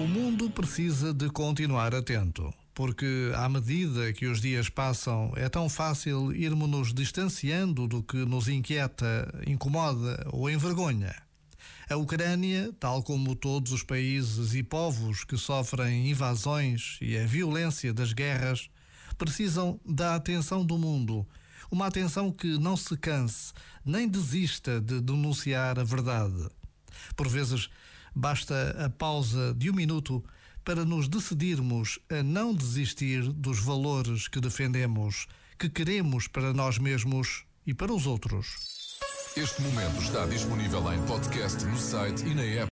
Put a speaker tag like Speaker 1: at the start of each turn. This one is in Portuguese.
Speaker 1: O mundo precisa de continuar atento, porque à medida que os dias passam, é tão fácil irmos nos distanciando do que nos inquieta, incomoda ou envergonha. A Ucrânia, tal como todos os países e povos que sofrem invasões e a violência das guerras, precisam da atenção do mundo. Uma atenção que não se canse, nem desista de denunciar a verdade. Por vezes, Basta a pausa de um minuto para nos decidirmos a não desistir dos valores que defendemos, que queremos para nós mesmos e para os outros.
Speaker 2: Este momento está disponível em podcast no site e na app.